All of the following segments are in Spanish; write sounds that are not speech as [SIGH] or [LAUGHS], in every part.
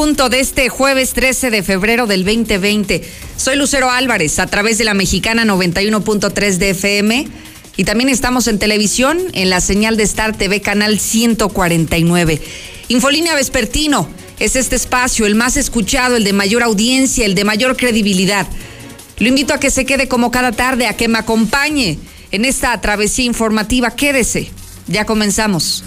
punto de este jueves 13 de febrero del 2020. Soy Lucero Álvarez a través de la mexicana 91.3 de FM y también estamos en televisión en la señal de Star TV canal 149. Infolínea Vespertino es este espacio, el más escuchado, el de mayor audiencia, el de mayor credibilidad. Lo invito a que se quede como cada tarde, a que me acompañe en esta travesía informativa. Quédese. Ya comenzamos.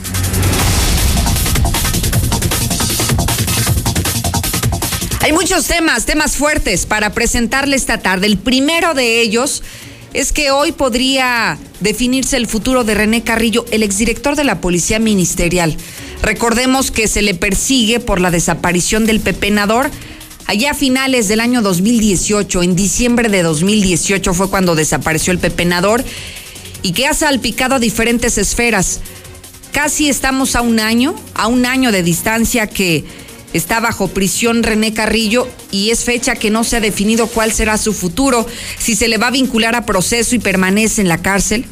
Hay muchos temas, temas fuertes para presentarle esta tarde. El primero de ellos es que hoy podría definirse el futuro de René Carrillo, el exdirector de la Policía Ministerial. Recordemos que se le persigue por la desaparición del pepenador. Allá a finales del año 2018, en diciembre de 2018 fue cuando desapareció el pepenador y que ha salpicado a diferentes esferas. Casi estamos a un año, a un año de distancia que Está bajo prisión René Carrillo y es fecha que no se ha definido cuál será su futuro, si se le va a vincular a proceso y permanece en la cárcel,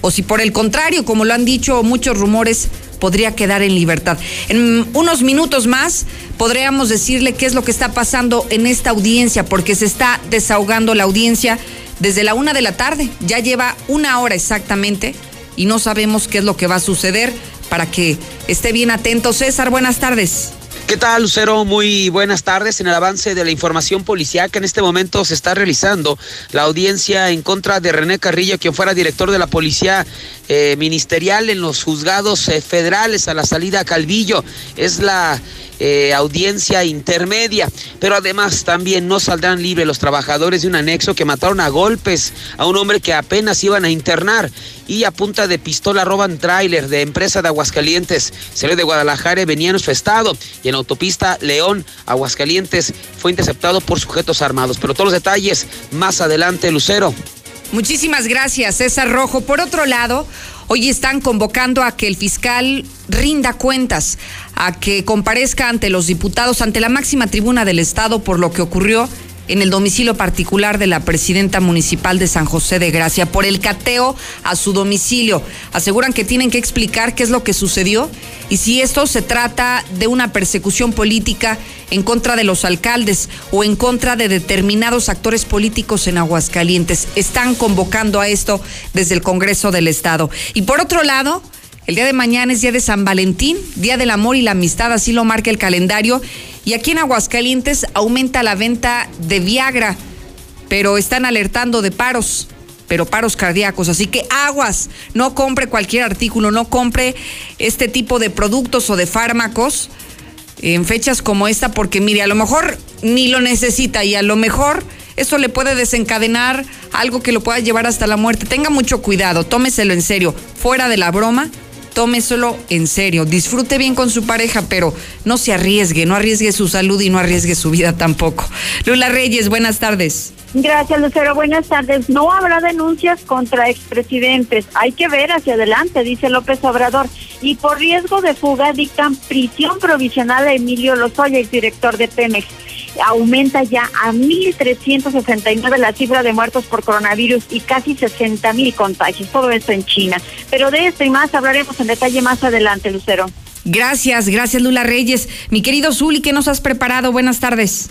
o si por el contrario, como lo han dicho muchos rumores, podría quedar en libertad. En unos minutos más podríamos decirle qué es lo que está pasando en esta audiencia, porque se está desahogando la audiencia desde la una de la tarde. Ya lleva una hora exactamente y no sabemos qué es lo que va a suceder para que esté bien atento. César, buenas tardes. ¿Qué tal, Lucero? Muy buenas tardes. En el avance de la información policial que en este momento se está realizando la audiencia en contra de René Carrillo, quien fuera director de la Policía eh, Ministerial en los juzgados eh, federales a la salida a Calvillo. Es la eh, audiencia intermedia. Pero además también no saldrán libres los trabajadores de un anexo que mataron a golpes a un hombre que apenas iban a internar y a punta de pistola roban tráiler de empresa de Aguascalientes. Salió de Guadalajara y venía en su estado y en autopista León, Aguascalientes, fue interceptado por sujetos armados. Pero todos los detalles más adelante, Lucero. Muchísimas gracias, César Rojo. Por otro lado, hoy están convocando a que el fiscal rinda cuentas, a que comparezca ante los diputados, ante la máxima tribuna del Estado por lo que ocurrió en el domicilio particular de la presidenta municipal de San José de Gracia por el cateo a su domicilio. Aseguran que tienen que explicar qué es lo que sucedió y si esto se trata de una persecución política en contra de los alcaldes o en contra de determinados actores políticos en Aguascalientes. Están convocando a esto desde el Congreso del Estado. Y por otro lado, el día de mañana es día de San Valentín, día del amor y la amistad, así lo marca el calendario. Y aquí en Aguascalientes aumenta la venta de Viagra, pero están alertando de paros, pero paros cardíacos. Así que aguas, no compre cualquier artículo, no compre este tipo de productos o de fármacos en fechas como esta, porque mire, a lo mejor ni lo necesita y a lo mejor eso le puede desencadenar algo que lo pueda llevar hasta la muerte. Tenga mucho cuidado, tómeselo en serio, fuera de la broma tómeselo en serio, disfrute bien con su pareja, pero no se arriesgue, no arriesgue su salud y no arriesgue su vida tampoco. Lula Reyes, buenas tardes. Gracias, Lucero. Buenas tardes. No habrá denuncias contra expresidentes. Hay que ver hacia adelante, dice López Obrador. Y por riesgo de fuga dictan prisión provisional a Emilio Lozoya, el director de Pemex aumenta ya a 1.369 la cifra de muertos por coronavirus y casi 60.000 contagios. Todo esto en China. Pero de esto y más hablaremos en detalle más adelante, Lucero. Gracias, gracias Lula Reyes. Mi querido Zuli, ¿qué nos has preparado? Buenas tardes.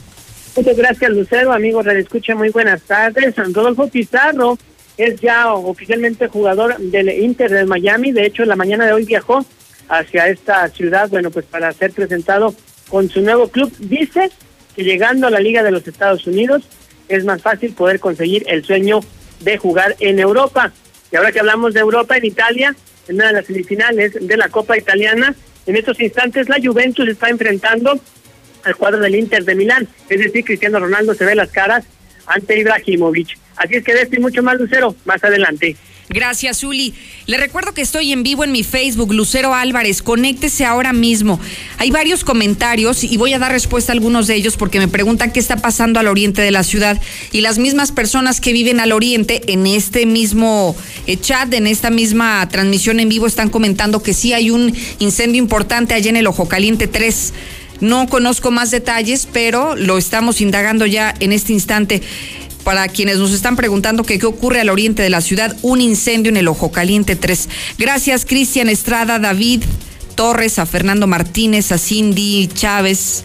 Muchas gracias, Lucero. Amigos, le escucha muy buenas tardes. Rodolfo Pizarro es ya oficialmente jugador del Inter de Miami. De hecho, en la mañana de hoy viajó hacia esta ciudad, bueno, pues para ser presentado con su nuevo club. Dice que llegando a la Liga de los Estados Unidos es más fácil poder conseguir el sueño de jugar en Europa. Y ahora que hablamos de Europa, en Italia, en una de las semifinales de la Copa Italiana, en estos instantes la Juventus está enfrentando al cuadro del Inter de Milán. Es decir, Cristiano Ronaldo se ve las caras ante Ibrahimovic. Así es que de esto mucho más, Lucero, más adelante. Gracias, Zuli. Le recuerdo que estoy en vivo en mi Facebook, Lucero Álvarez. Conéctese ahora mismo. Hay varios comentarios y voy a dar respuesta a algunos de ellos porque me preguntan qué está pasando al oriente de la ciudad. Y las mismas personas que viven al oriente en este mismo eh, chat, en esta misma transmisión en vivo, están comentando que sí hay un incendio importante allá en el Ojo Caliente 3. No conozco más detalles, pero lo estamos indagando ya en este instante para quienes nos están preguntando qué ocurre al oriente de la ciudad, un incendio en el Ojo Caliente 3. Gracias, Cristian Estrada, David. Torres, a Fernando Martínez, a Cindy Chávez,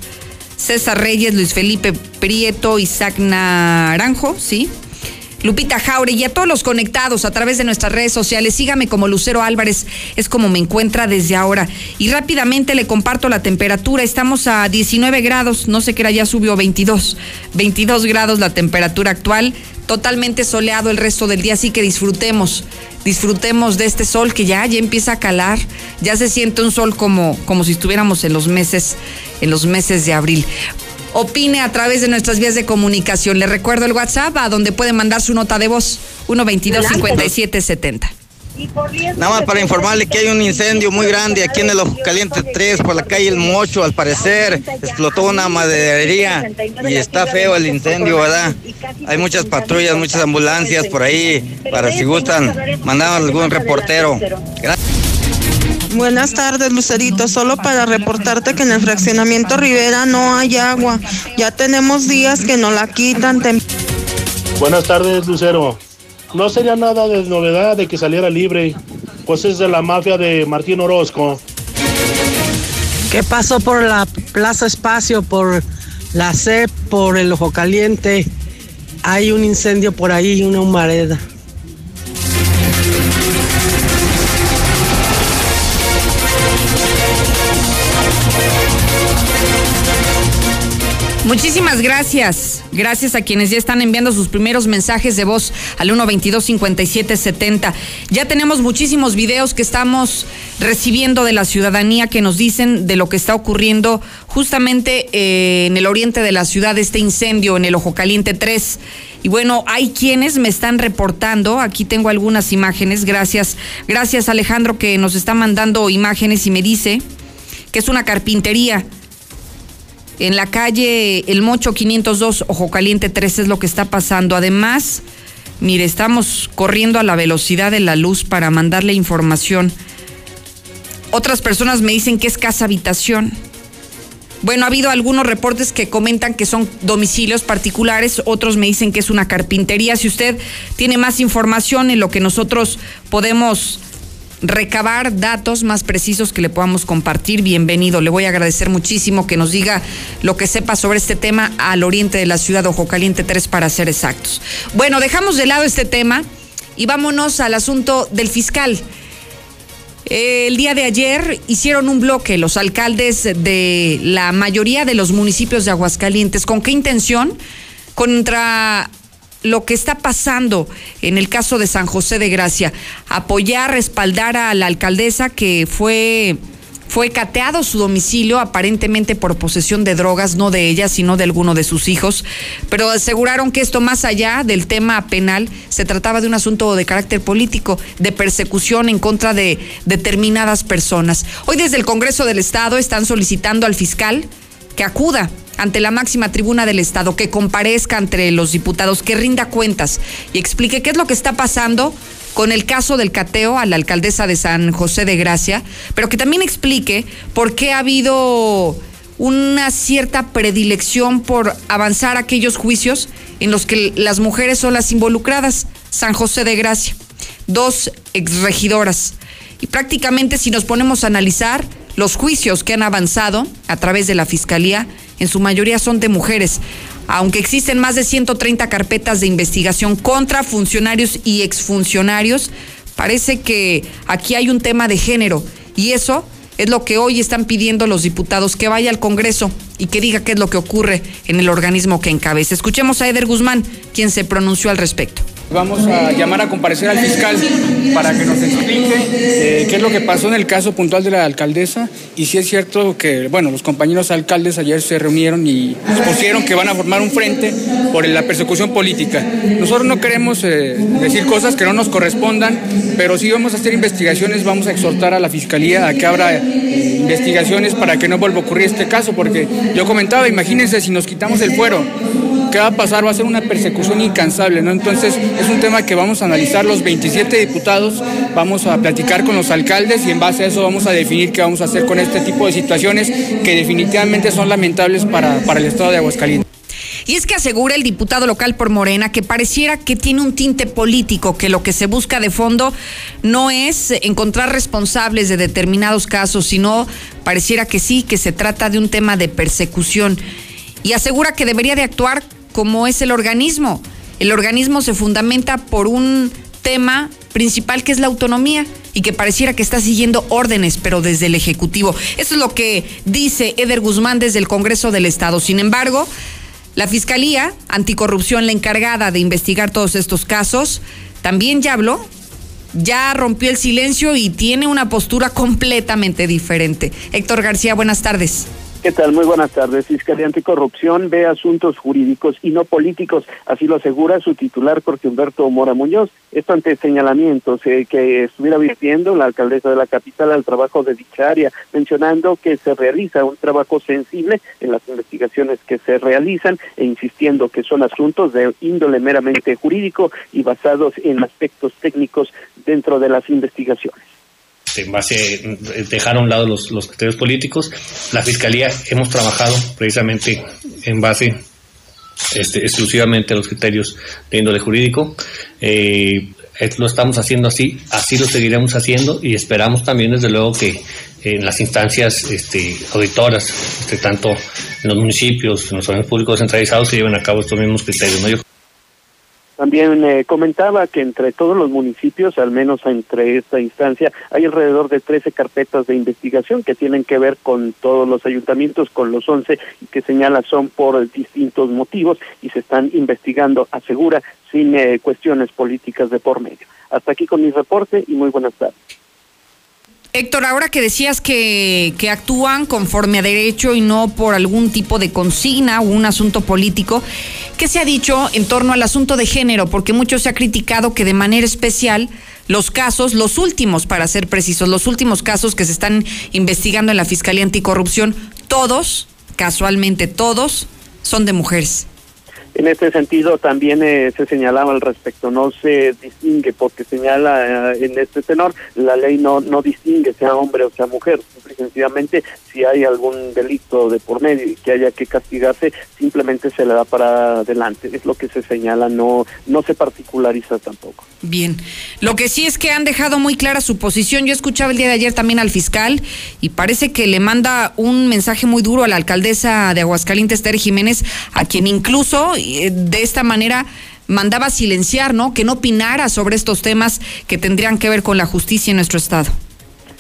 César Reyes, Luis Felipe Prieto, Isaac Naranjo, ¿sí? Lupita Jaure y a todos los conectados a través de nuestras redes sociales. Sígame como Lucero Álvarez, es como me encuentra desde ahora. Y rápidamente le comparto la temperatura. Estamos a 19 grados, no sé qué era, ya subió 22. 22 grados la temperatura actual, totalmente soleado el resto del día, así que disfrutemos. Disfrutemos de este sol que ya, ya empieza a calar, ya se siente un sol como, como si estuviéramos en los meses, en los meses de abril opine a través de nuestras vías de comunicación. Le recuerdo el WhatsApp a donde puede mandar su nota de voz, 122-5770. Nada más para informarle que hay un incendio muy grande aquí en el Ojo Caliente 3 por la calle El Mocho, al parecer explotó una maderería y está feo el incendio, ¿verdad? Hay muchas patrullas, muchas ambulancias por ahí, para si gustan, mandar algún reportero. Gracias. Buenas tardes, Lucerito. Solo para reportarte que en el fraccionamiento Rivera no hay agua. Ya tenemos días que no la quitan. Buenas tardes, Lucero. No sería nada de novedad de que saliera libre, pues es de la mafia de Martín Orozco. ¿Qué pasó por la Plaza Espacio, por la CEP, por el Ojo Caliente? Hay un incendio por ahí, una humareda. Muchísimas gracias. Gracias a quienes ya están enviando sus primeros mensajes de voz al 122-5770. Ya tenemos muchísimos videos que estamos recibiendo de la ciudadanía que nos dicen de lo que está ocurriendo justamente eh, en el oriente de la ciudad, este incendio en el Ojo Caliente 3. Y bueno, hay quienes me están reportando, aquí tengo algunas imágenes, gracias, gracias Alejandro que nos está mandando imágenes y me dice que es una carpintería en la calle El Mocho 502, Ojo Caliente 3 es lo que está pasando. Además, mire, estamos corriendo a la velocidad de la luz para mandarle información. Otras personas me dicen que es casa habitación. Bueno, ha habido algunos reportes que comentan que son domicilios particulares, otros me dicen que es una carpintería. Si usted tiene más información en lo que nosotros podemos recabar datos más precisos que le podamos compartir, bienvenido. Le voy a agradecer muchísimo que nos diga lo que sepa sobre este tema al oriente de la ciudad, Ojo Caliente 3 para ser exactos. Bueno, dejamos de lado este tema y vámonos al asunto del fiscal. El día de ayer hicieron un bloque los alcaldes de la mayoría de los municipios de Aguascalientes. ¿Con qué intención? Contra lo que está pasando en el caso de San José de Gracia, apoyar, respaldar a la alcaldesa que fue fue cateado su domicilio aparentemente por posesión de drogas, no de ella, sino de alguno de sus hijos, pero aseguraron que esto más allá del tema penal se trataba de un asunto de carácter político, de persecución en contra de determinadas personas. Hoy desde el Congreso del Estado están solicitando al fiscal que acuda ante la máxima tribuna del Estado, que comparezca entre los diputados, que rinda cuentas y explique qué es lo que está pasando con el caso del cateo a la alcaldesa de San José de Gracia, pero que también explique por qué ha habido una cierta predilección por avanzar aquellos juicios en los que las mujeres son las involucradas. San José de Gracia, dos exregidoras. Y prácticamente si nos ponemos a analizar los juicios que han avanzado a través de la Fiscalía, en su mayoría son de mujeres. Aunque existen más de 130 carpetas de investigación contra funcionarios y exfuncionarios, parece que aquí hay un tema de género y eso es lo que hoy están pidiendo los diputados, que vaya al Congreso y que diga qué es lo que ocurre en el organismo que encabeza. Escuchemos a Eder Guzmán, quien se pronunció al respecto. Vamos a llamar a comparecer al fiscal para que nos explique eh, qué es lo que pasó en el caso puntual de la alcaldesa y si es cierto que, bueno, los compañeros alcaldes ayer se reunieron y pusieron que van a formar un frente por la persecución política. Nosotros no queremos eh, decir cosas que no nos correspondan, pero sí vamos a hacer investigaciones, vamos a exhortar a la fiscalía a que abra eh, investigaciones para que no vuelva a ocurrir este caso, porque yo comentaba, imagínense si nos quitamos el fuero, ¿qué va a pasar? Va a ser una persecución incansable, ¿no? Entonces, es un tema que vamos a analizar los 27 diputados, vamos a platicar con los alcaldes y en base a eso vamos a definir qué vamos a hacer con este tipo de situaciones que definitivamente son lamentables para, para el estado de Aguascalientes. Y es que asegura el diputado local por Morena que pareciera que tiene un tinte político, que lo que se busca de fondo no es encontrar responsables de determinados casos, sino pareciera que sí, que se trata de un tema de persecución. Y asegura que debería de actuar como es el organismo. El organismo se fundamenta por un tema principal que es la autonomía y que pareciera que está siguiendo órdenes, pero desde el Ejecutivo. Eso es lo que dice Eder Guzmán desde el Congreso del Estado. Sin embargo, la Fiscalía Anticorrupción, la encargada de investigar todos estos casos, también ya habló, ya rompió el silencio y tiene una postura completamente diferente. Héctor García, buenas tardes. ¿Qué tal? Muy buenas tardes. Fiscalía Anticorrupción ve asuntos jurídicos y no políticos, así lo asegura su titular Jorge Humberto Mora Muñoz. Esto ante señalamientos eh, que estuviera vistiendo la alcaldesa de la capital al trabajo de dicha área, mencionando que se realiza un trabajo sensible en las investigaciones que se realizan e insistiendo que son asuntos de índole meramente jurídico y basados en aspectos técnicos dentro de las investigaciones en base, dejar a un lado los, criterios políticos. La Fiscalía hemos trabajado precisamente en base este, exclusivamente a los criterios de índole jurídico. Eh, lo estamos haciendo así, así lo seguiremos haciendo y esperamos también desde luego que en las instancias este, auditoras, este, tanto en los municipios, en los órganos públicos centralizados, se lleven a cabo estos mismos criterios. ¿no? También eh, comentaba que entre todos los municipios, al menos entre esta instancia, hay alrededor de 13 carpetas de investigación que tienen que ver con todos los ayuntamientos, con los 11 y que señala son por distintos motivos y se están investigando, asegura, sin eh, cuestiones políticas de por medio. Hasta aquí con mi reporte y muy buenas tardes. Héctor, ahora que decías que, actúan conforme a derecho y no por algún tipo de consigna o un asunto político, ¿qué se ha dicho en torno al asunto de género? Porque mucho se ha criticado que de manera especial los casos, los últimos, para ser precisos, los últimos casos que se están investigando en la Fiscalía Anticorrupción, todos, casualmente todos, son de mujeres. En este sentido también eh, se señalaba al respecto, no se distingue porque señala eh, en este tenor, la ley no, no distingue sea hombre o sea mujer, sencillamente si hay algún delito de por medio y que haya que castigarse, simplemente se le da para adelante, es lo que se señala, no, no se particulariza tampoco. Bien, lo que sí es que han dejado muy clara su posición, yo escuchaba el día de ayer también al fiscal y parece que le manda un mensaje muy duro a la alcaldesa de Aguascalientes, Tere Jiménez, a quien incluso eh, de esta manera mandaba silenciar, ¿no? Que no opinara sobre estos temas que tendrían que ver con la justicia en nuestro estado.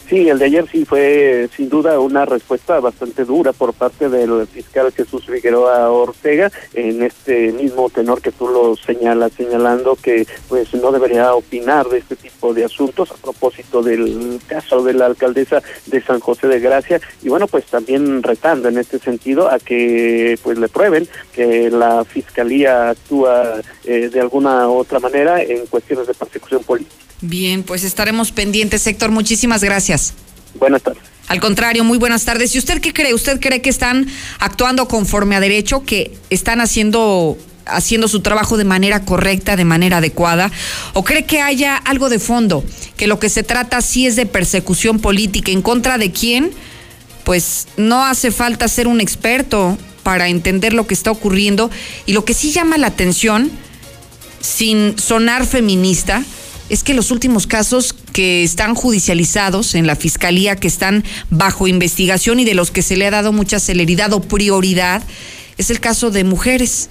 Sí, el de ayer sí fue sin duda una respuesta bastante dura por parte del fiscal Jesús Figueroa Ortega en este mismo tenor que tú lo señalas, señalando que pues no debería opinar de este tipo de asuntos a propósito del caso de la alcaldesa de San José de Gracia y bueno pues también retando en este sentido a que pues le prueben que la fiscalía actúa eh, de alguna u otra manera en cuestiones de persecución política. Bien, pues estaremos pendientes, Héctor. Muchísimas gracias. Buenas tardes. Al contrario, muy buenas tardes. ¿Y usted qué cree? ¿Usted cree que están actuando conforme a derecho, que están haciendo haciendo su trabajo de manera correcta, de manera adecuada? ¿O cree que haya algo de fondo? Que lo que se trata sí es de persecución política. ¿En contra de quién? Pues no hace falta ser un experto para entender lo que está ocurriendo. Y lo que sí llama la atención, sin sonar feminista, es que los últimos casos que están judicializados en la fiscalía, que están bajo investigación y de los que se le ha dado mucha celeridad o prioridad, es el caso de mujeres.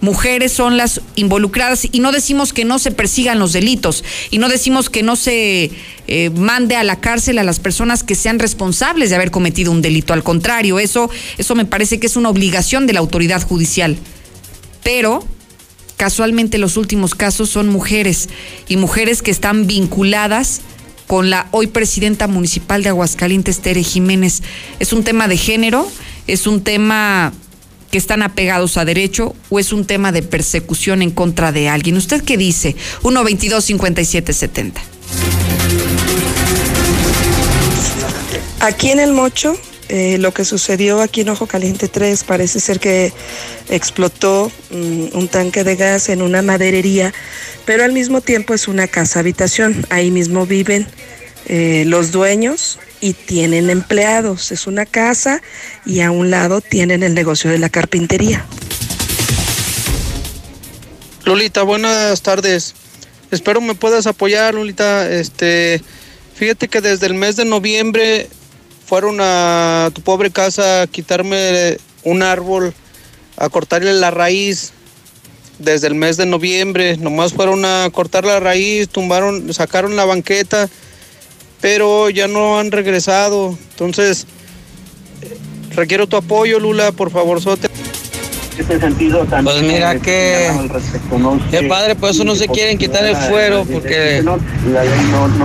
Mujeres son las involucradas y no decimos que no se persigan los delitos y no decimos que no se eh, mande a la cárcel a las personas que sean responsables de haber cometido un delito. Al contrario, eso, eso me parece que es una obligación de la autoridad judicial. Pero casualmente los últimos casos son mujeres y mujeres que están vinculadas con la hoy presidenta municipal de Aguascalientes, Tere Jiménez. Es un tema de género, es un tema que están apegados a derecho o es un tema de persecución en contra de alguien. ¿Usted qué dice? 122-5770. Aquí en el Mocho eh, lo que sucedió aquí en Ojo Caliente 3 parece ser que explotó mm, un tanque de gas en una maderería, pero al mismo tiempo es una casa habitación. Ahí mismo viven eh, los dueños y tienen empleados. Es una casa y a un lado tienen el negocio de la carpintería. Lolita, buenas tardes. Espero me puedas apoyar, Lolita. Este, fíjate que desde el mes de noviembre fueron a tu pobre casa a quitarme un árbol, a cortarle la raíz. Desde el mes de noviembre, nomás fueron a cortar la raíz, tumbaron, sacaron la banqueta, pero ya no han regresado. Entonces, requiero tu apoyo, Lula, por favor, sote. Este sentido Pues mira que, qué padre, por eso no se quieren quitar el fuero porque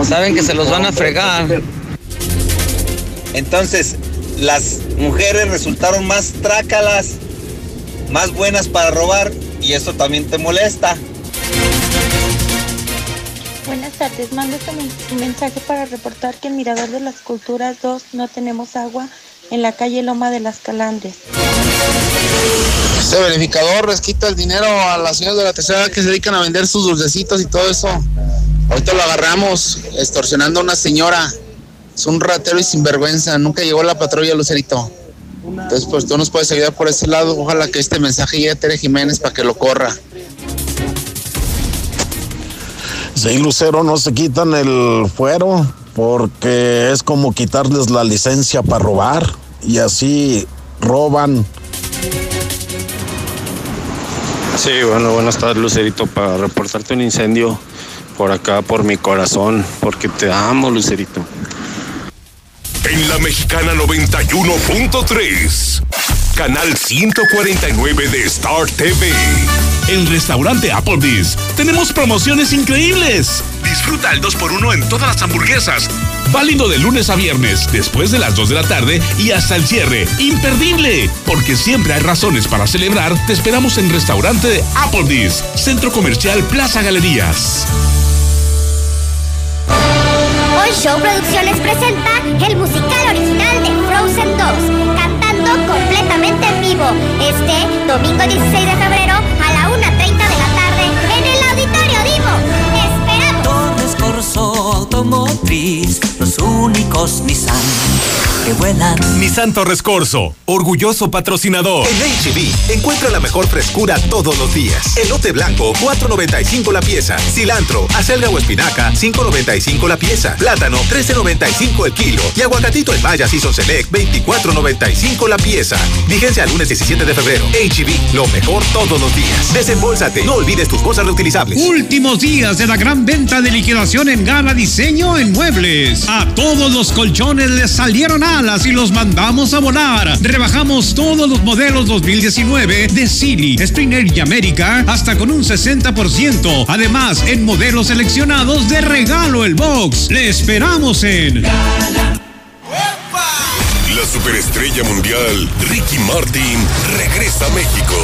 saben que se los van a fregar. Entonces, las mujeres resultaron más trácalas, más buenas para robar y eso también te molesta. Buenas tardes, mando este un mensaje para reportar que en Mirador de las Culturas 2 no tenemos agua en la calle Loma de las Calandres. Este verificador les quita el dinero a las señoras de la tercera que se dedican a vender sus dulcecitos y todo eso. Ahorita lo agarramos extorsionando a una señora. Es un ratero y sinvergüenza. Nunca llegó la patrulla, Lucerito. Entonces, pues tú nos puedes ayudar por ese lado. Ojalá que este mensaje llegue a Tere Jiménez para que lo corra. Sí, Lucero, no se quitan el fuero porque es como quitarles la licencia para robar y así roban. Sí, bueno, buenas tardes, Lucerito, para reportarte un incendio por acá, por mi corazón, porque te amo, Lucerito. En la mexicana 91.3, canal 149 de Star TV. En restaurante Applebee's tenemos promociones increíbles. Disfruta el 2x1 en todas las hamburguesas. Válido de lunes a viernes, después de las 2 de la tarde y hasta el cierre. ¡Imperdible! Porque siempre hay razones para celebrar. Te esperamos en restaurante Applebee's, Centro Comercial Plaza Galerías. Show Producciones presenta el musical original de Frozen 2, cantando completamente en vivo, este domingo 16 de febrero a la 1.30 de la tarde en el Auditorio Divo. ¡Esperamos! Torres Corso Automotriz, los únicos Nissan que vuelan. Nissan Torres Corso, orgulloso patrocinador. En HB, encuentra la mejor frescura todos los días. Elote blanco, 4.95 la pieza. Cilantro, acelga o espinaca, 5.95 la pieza. Plátano, 13.95 el kilo. Y aguacatito en Maya Season Select, 24.95 la pieza. Vigencia al lunes 17 de febrero. HB, lo mejor todos los días. Desembolsate, no olvides tus cosas reutilizables. Últimos días de la gran venta de liquidación en Gala Diseño en Muebles. A todos los colchones les salieron y los mandamos a volar. Rebajamos todos los modelos 2019 de Silly, Springer y América hasta con un 60%. Además, en modelos seleccionados de regalo el box. Le esperamos en superestrella mundial Ricky Martin regresa a México.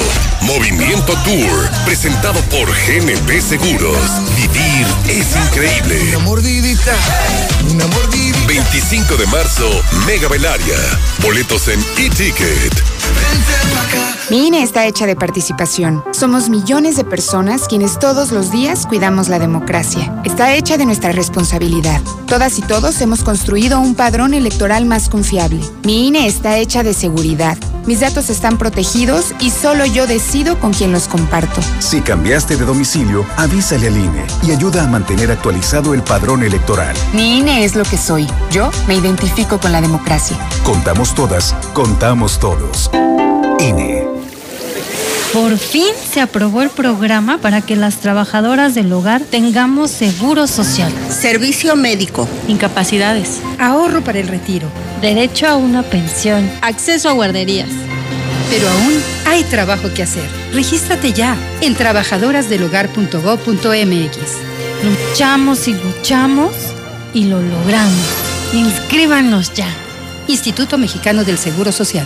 Movimiento Tour, presentado por GNP Seguros. Vivir es increíble. Una mordidita, una mordidita. 25 de marzo, Mega Belaria. Boletos en e-ticket. Mi INE está hecha de participación. Somos millones de personas quienes todos los días cuidamos la democracia. Está hecha de nuestra responsabilidad. Todas y todos hemos construido un padrón electoral más confiable. Mi INE está hecha de seguridad. Mis datos están protegidos y solo yo decido con quién los comparto. Si cambiaste de domicilio, avísale al INE y ayuda a mantener actualizado el padrón electoral. Mi INE es lo que soy. Yo me identifico con la democracia. Contamos todas, contamos todos. INE. Por fin se aprobó el programa para que las trabajadoras del hogar tengamos seguro social, Servicio médico. incapacidades, Ahorro para el retiro. Derecho a una pensión, Acceso a guarderías. Pero aún hay trabajo que hacer. Regístrate ya en trabajadorasdelhogar.gov.mx. luchamos y luchamos y lo logramos. Inscríbanos ya. Instituto Mexicano del Seguro Social.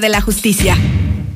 de la justicia.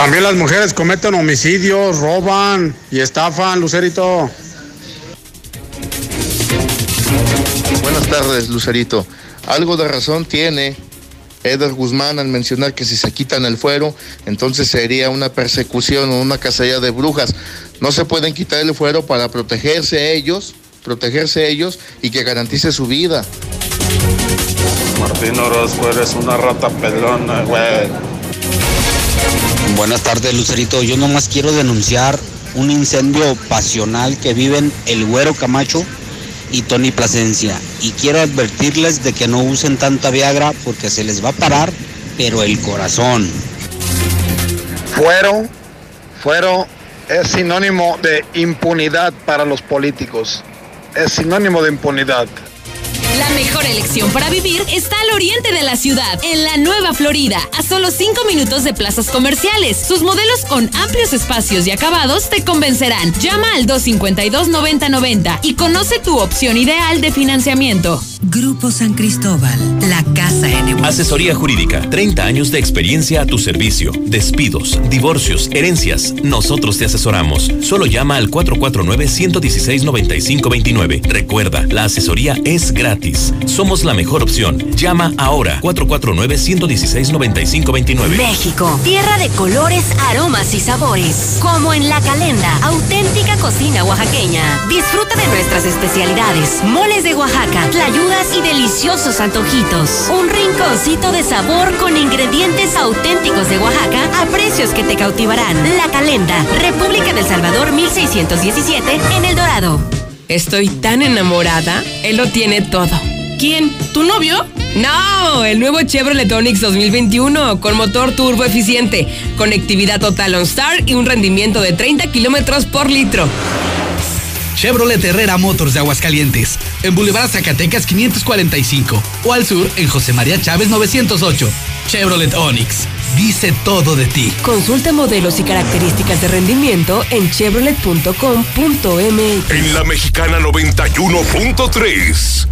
También las mujeres cometen homicidios, roban y estafan, Lucerito. Buenas tardes, Lucerito. Algo de razón tiene Eder Guzmán al mencionar que si se quitan el fuero, entonces sería una persecución o una cacería de brujas. No se pueden quitar el fuero para protegerse ellos, protegerse ellos y que garantice su vida. Martín Orozco, eres una rata pelona, güey. Buenas tardes, Lucerito. Yo nomás quiero denunciar un incendio pasional que viven el Güero Camacho y Tony Plasencia. Y quiero advertirles de que no usen tanta Viagra porque se les va a parar, pero el corazón. Fuero, fuero es sinónimo de impunidad para los políticos. Es sinónimo de impunidad. La mejor elección para vivir está al oriente de la ciudad, en la Nueva Florida, a solo 5 minutos de plazas comerciales. Sus modelos con amplios espacios y acabados te convencerán. Llama al 252-9090 y conoce tu opción ideal de financiamiento. Grupo San Cristóbal, la casa en Asesoría jurídica, 30 años de experiencia a tu servicio. Despidos, divorcios, herencias. Nosotros te asesoramos. Solo llama al 449-116-9529. Recuerda, la asesoría es gratis. Somos la mejor opción. Llama ahora 449-116-9529. México, tierra de colores, aromas y sabores. Como en La Calenda, auténtica cocina oaxaqueña. Disfruta de nuestras especialidades. Moles de Oaxaca, tlayudas y deliciosos antojitos. Un rinconcito de sabor con ingredientes auténticos de Oaxaca a precios que te cautivarán. La Calenda, República del Salvador 1617 en El Dorado. Estoy tan enamorada, él lo tiene todo. ¿Quién? ¿Tu novio? No, el nuevo Chevrolet Onix 2021 con motor turbo eficiente, conectividad total OnStar y un rendimiento de 30 kilómetros por litro. Chevrolet Herrera Motors de Aguascalientes, en Boulevard Zacatecas 545 o al sur en José María Chávez 908. Chevrolet Onix, dice todo de ti. Consulta modelos y características de rendimiento en chevrolet.com.mx. En la mexicana 91.3.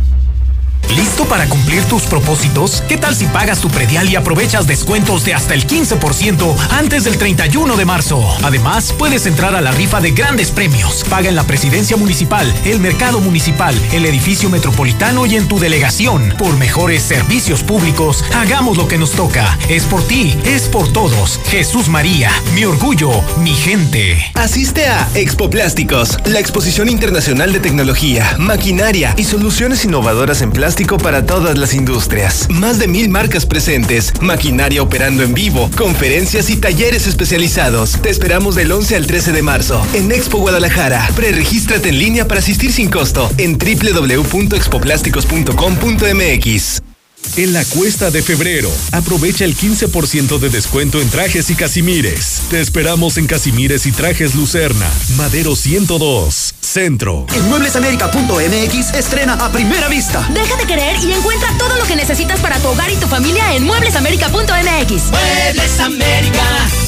¿Listo para cumplir tus propósitos? ¿Qué tal si pagas tu predial y aprovechas descuentos de hasta el 15% antes del 31 de marzo? Además, puedes entrar a la rifa de grandes premios. Paga en la presidencia municipal, el mercado municipal, el edificio metropolitano y en tu delegación. Por mejores servicios públicos, hagamos lo que nos toca. Es por ti, es por todos. Jesús María, mi orgullo, mi gente. Asiste a Expo Plásticos, la exposición internacional de tecnología, maquinaria y soluciones innovadoras en plástico para todas las industrias. Más de mil marcas presentes, maquinaria operando en vivo, conferencias y talleres especializados. Te esperamos del 11 al 13 de marzo en Expo Guadalajara. Preregístrate en línea para asistir sin costo en www.expoplásticos.com.mx. En la cuesta de febrero, aprovecha el 15% de descuento en trajes y casimires. Te esperamos en Casimires y Trajes Lucerna, Madero 102, Centro. En mueblesamerica.mx estrena a primera vista. Deja de querer y encuentra todo lo que necesitas para tu hogar y tu familia en mueblesamerica.mx. Muebles América.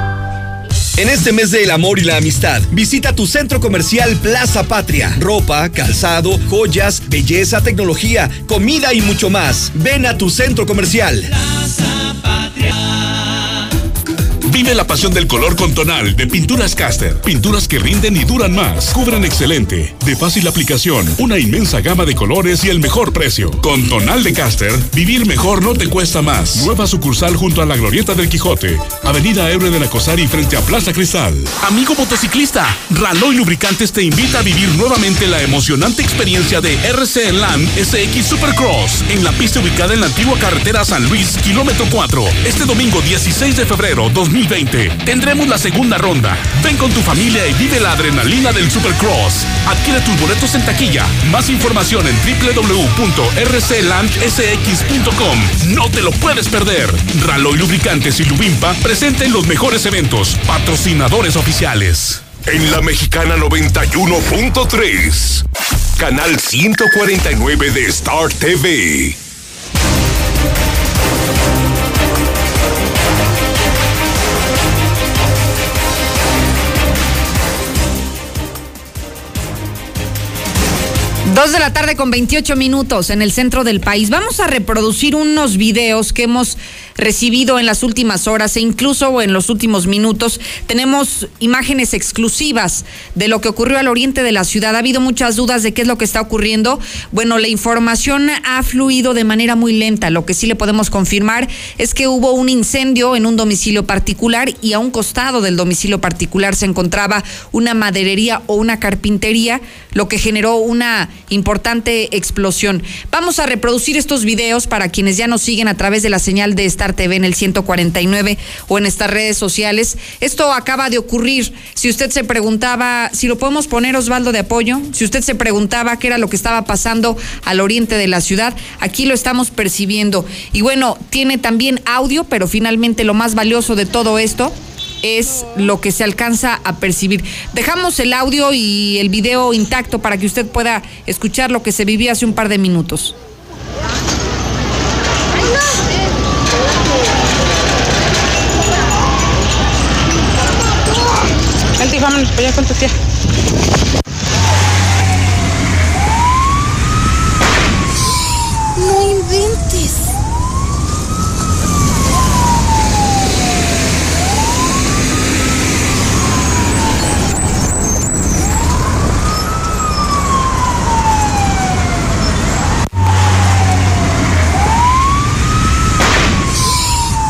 En este mes del amor y la amistad, visita tu centro comercial Plaza Patria. Ropa, calzado, joyas, belleza, tecnología, comida y mucho más. Ven a tu centro comercial. Plaza. Vive la pasión del color con tonal de Pinturas Caster. Pinturas que rinden y duran más. Cubren excelente, de fácil aplicación, una inmensa gama de colores y el mejor precio. Con tonal de Caster, vivir mejor no te cuesta más. Nueva sucursal junto a la Glorieta del Quijote. Avenida Ebre de la Cosari frente a Plaza Cristal. Amigo motociclista, Raloy Lubricantes te invita a vivir nuevamente la emocionante experiencia de RC Land SX Supercross en la pista ubicada en la antigua carretera San Luis, kilómetro 4. Este domingo 16 de febrero 2020 tendremos la segunda ronda. Ven con tu familia y vive la adrenalina del Supercross. Adquiere tus boletos en taquilla. Más información en www.rclandsx.com. No te lo puedes perder. Raloy Lubricantes y Lubimpa presenten los mejores eventos. Patrocinadores oficiales. En la Mexicana 91.3, canal 149 de Star TV. Dos de la tarde con 28 minutos en el centro del país. Vamos a reproducir unos videos que hemos recibido en las últimas horas e incluso en los últimos minutos. Tenemos imágenes exclusivas de lo que ocurrió al oriente de la ciudad. Ha habido muchas dudas de qué es lo que está ocurriendo. Bueno, la información ha fluido de manera muy lenta. Lo que sí le podemos confirmar es que hubo un incendio en un domicilio particular y a un costado del domicilio particular se encontraba una maderería o una carpintería, lo que generó una importante explosión. Vamos a reproducir estos videos para quienes ya nos siguen a través de la señal de TV en el 149 o en estas redes sociales. Esto acaba de ocurrir. Si usted se preguntaba, si lo podemos poner Osvaldo de apoyo, si usted se preguntaba qué era lo que estaba pasando al oriente de la ciudad, aquí lo estamos percibiendo. Y bueno, tiene también audio, pero finalmente lo más valioso de todo esto es lo que se alcanza a percibir. Dejamos el audio y el video intacto para que usted pueda escuchar lo que se vivió hace un par de minutos. Vente, vámonos para allá con tu tía. No inventes.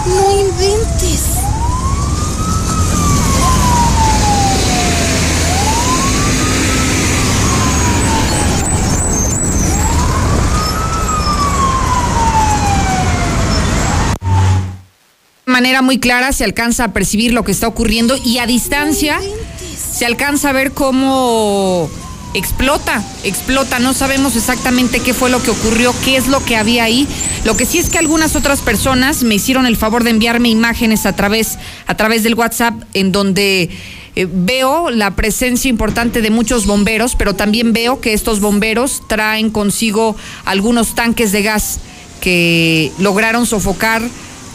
No inventes. De manera muy clara se alcanza a percibir lo que está ocurriendo y a distancia se alcanza a ver cómo explota, explota. No sabemos exactamente qué fue lo que ocurrió, qué es lo que había ahí. Lo que sí es que algunas otras personas me hicieron el favor de enviarme imágenes a través, a través del WhatsApp en donde eh, veo la presencia importante de muchos bomberos, pero también veo que estos bomberos traen consigo algunos tanques de gas que lograron sofocar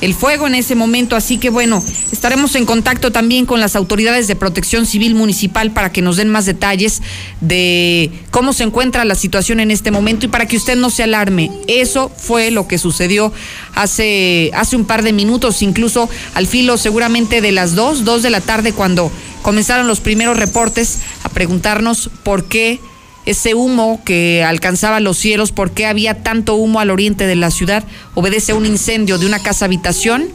el fuego en ese momento. Así que bueno, estaremos en contacto también con las autoridades de protección civil municipal para que nos den más detalles de cómo se encuentra la situación en este momento y para que usted no se alarme. Eso fue lo que sucedió hace, hace un par de minutos, incluso al filo seguramente de las dos, dos de la tarde cuando comenzaron los primeros reportes a preguntarnos por qué ese humo que alcanzaba los cielos, por qué había tanto humo al oriente de la ciudad, obedece a un incendio de una casa habitación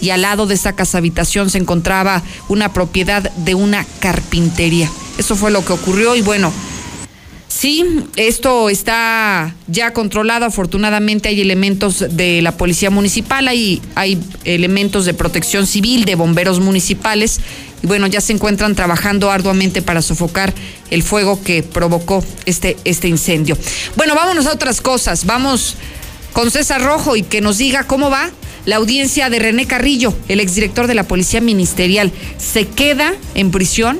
y al lado de esa casa habitación se encontraba una propiedad de una carpintería. Eso fue lo que ocurrió y bueno, Sí, esto está ya controlado. Afortunadamente hay elementos de la Policía Municipal, hay, hay elementos de protección civil, de bomberos municipales. Y bueno, ya se encuentran trabajando arduamente para sofocar el fuego que provocó este, este incendio. Bueno, vámonos a otras cosas. Vamos con César Rojo y que nos diga cómo va la audiencia de René Carrillo, el exdirector de la Policía Ministerial. ¿Se queda en prisión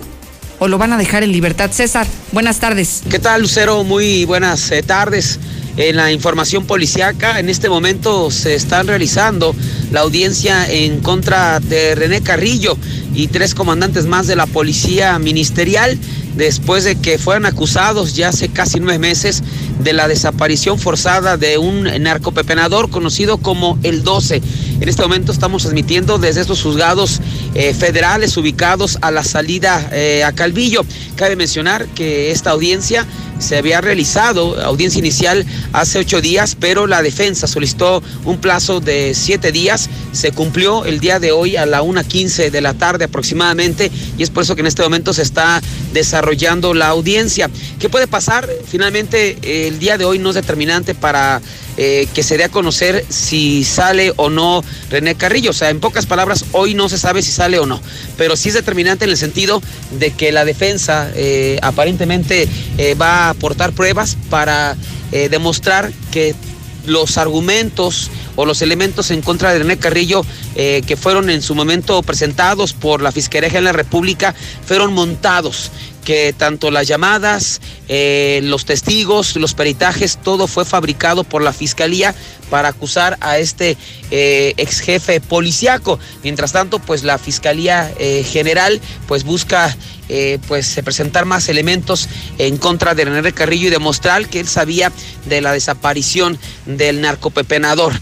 o lo van a dejar en libertad? César, buenas tardes. ¿Qué tal, Lucero? Muy buenas eh, tardes. En la información policiaca, en este momento se están realizando la audiencia en contra de René Carrillo y tres comandantes más de la policía ministerial después de que fueran acusados ya hace casi nueve meses de la desaparición forzada de un narcopepenador conocido como el 12. En este momento estamos transmitiendo desde estos juzgados eh, federales ubicados a la salida eh, a Calvillo. Cabe mencionar que esta audiencia se había realizado, audiencia inicial hace ocho días, pero la defensa solicitó un plazo de siete días. Se cumplió el día de hoy a la 1.15 de la tarde aproximadamente y es por eso que en este momento se está desarrollando la audiencia. ¿Qué puede pasar? Finalmente el día de hoy no es determinante para eh, que se dé a conocer si sale o no René Carrillo. O sea, en pocas palabras, hoy no se sabe si sale o no, pero sí es determinante en el sentido de que la defensa eh, aparentemente eh, va a aportar pruebas para demostrar que los argumentos o los elementos en contra de René Carrillo que fueron en su momento presentados por la Fiscalía General de la República fueron montados que tanto las llamadas, eh, los testigos, los peritajes, todo fue fabricado por la fiscalía para acusar a este eh, ex jefe policiaco. Mientras tanto, pues la fiscalía eh, general pues busca pues presentar más elementos en contra de René Carrillo y demostrar que él sabía de la desaparición del narcopepenador.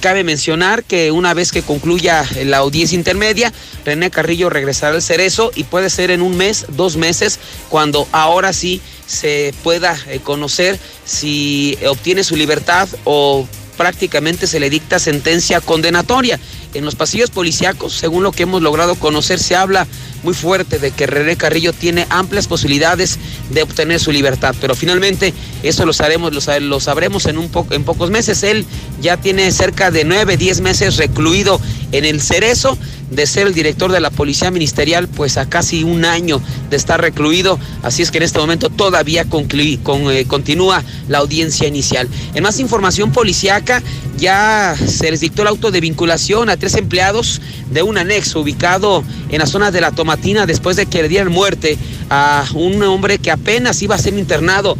cabe mencionar que una vez que concluya la audiencia intermedia, René Carrillo regresará al Cerezo y puede ser en un mes, dos meses, cuando ahora sí se pueda eh, conocer si obtiene su libertad o prácticamente se le dicta sentencia condenatoria. En los pasillos policíacos, según lo que hemos logrado conocer, se habla muy fuerte de que René Carrillo tiene amplias posibilidades de obtener su libertad, pero finalmente eso lo sabremos, en, un en pocos meses. Él ya tiene cerca de nueve, diez meses recluido en el Cerezo de ser el director de la Policía Ministerial, pues a casi un año de estar recluido. Así es que en este momento todavía eh, continúa la audiencia inicial. En más información policíaca, ya se les dictó el auto de vinculación a tres empleados de un anexo ubicado en la zona de la Tomatina después de que le dieran muerte a un hombre que apenas iba a ser internado.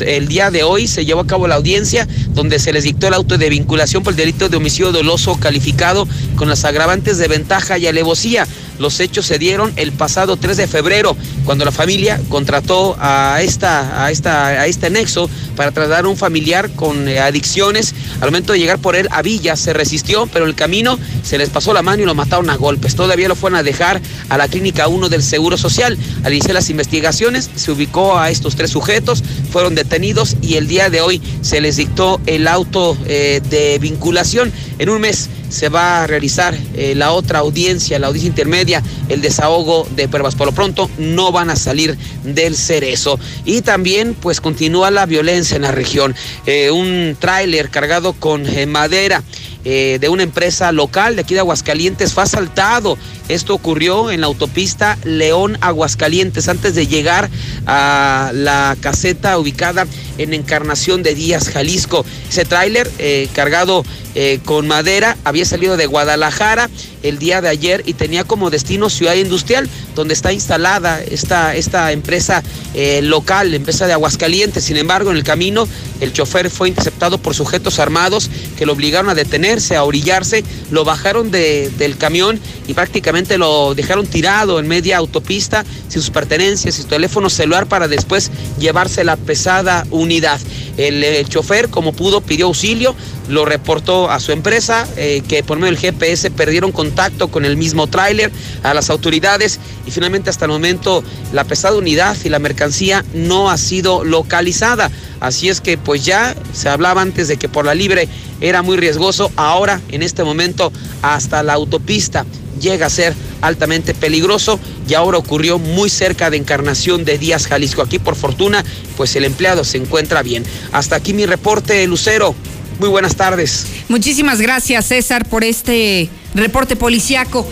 El día de hoy se llevó a cabo la audiencia donde se les dictó el auto de vinculación por el delito de homicidio doloso calificado con las agravantes de ventaja y alevosía. Los hechos se dieron el pasado 3 de febrero, cuando la familia contrató a, esta, a, esta, a este nexo para trasladar a un familiar con eh, adicciones. Al momento de llegar por él a Villa, se resistió, pero en el camino se les pasó la mano y lo mataron a golpes. Todavía lo fueron a dejar a la clínica 1 del Seguro Social. Al iniciar las investigaciones, se ubicó a estos tres sujetos, fueron detenidos y el día de hoy se les dictó el auto eh, de vinculación. En un mes se va a realizar eh, la otra audiencia, la audiencia intermedia, el desahogo de pruebas. Por lo pronto no van a salir del cerezo. Y también pues continúa la violencia en la región. Eh, un tráiler cargado con madera de una empresa local de aquí de Aguascalientes fue asaltado. Esto ocurrió en la autopista León Aguascalientes antes de llegar a la caseta ubicada en Encarnación de Díaz, Jalisco. Ese tráiler cargado eh, con madera, había salido de Guadalajara el día de ayer y tenía como destino Ciudad Industrial, donde está instalada esta, esta empresa eh, local, empresa de Aguascalientes. Sin embargo, en el camino el chofer fue interceptado por sujetos armados que lo obligaron a detenerse, a orillarse, lo bajaron del camión y prácticamente lo dejaron tirado en media autopista sin sus pertenencias, sin su teléfono celular para después llevarse la pesada unidad. El, el chofer, como pudo, pidió auxilio, lo reportó a su empresa, eh, que por medio del GPS perdieron contacto con el mismo tráiler, a las autoridades y finalmente hasta el momento la pesada unidad y la mercancía no ha sido localizada. Así es que pues ya se hablaba antes de que por la libre era muy riesgoso, ahora en este momento hasta la autopista llega a ser altamente peligroso y ahora ocurrió muy cerca de Encarnación de Díaz, Jalisco. Aquí por fortuna, pues el empleado se encuentra bien. Hasta aquí mi reporte, Lucero. Muy buenas tardes. Muchísimas gracias, César, por este reporte policiaco.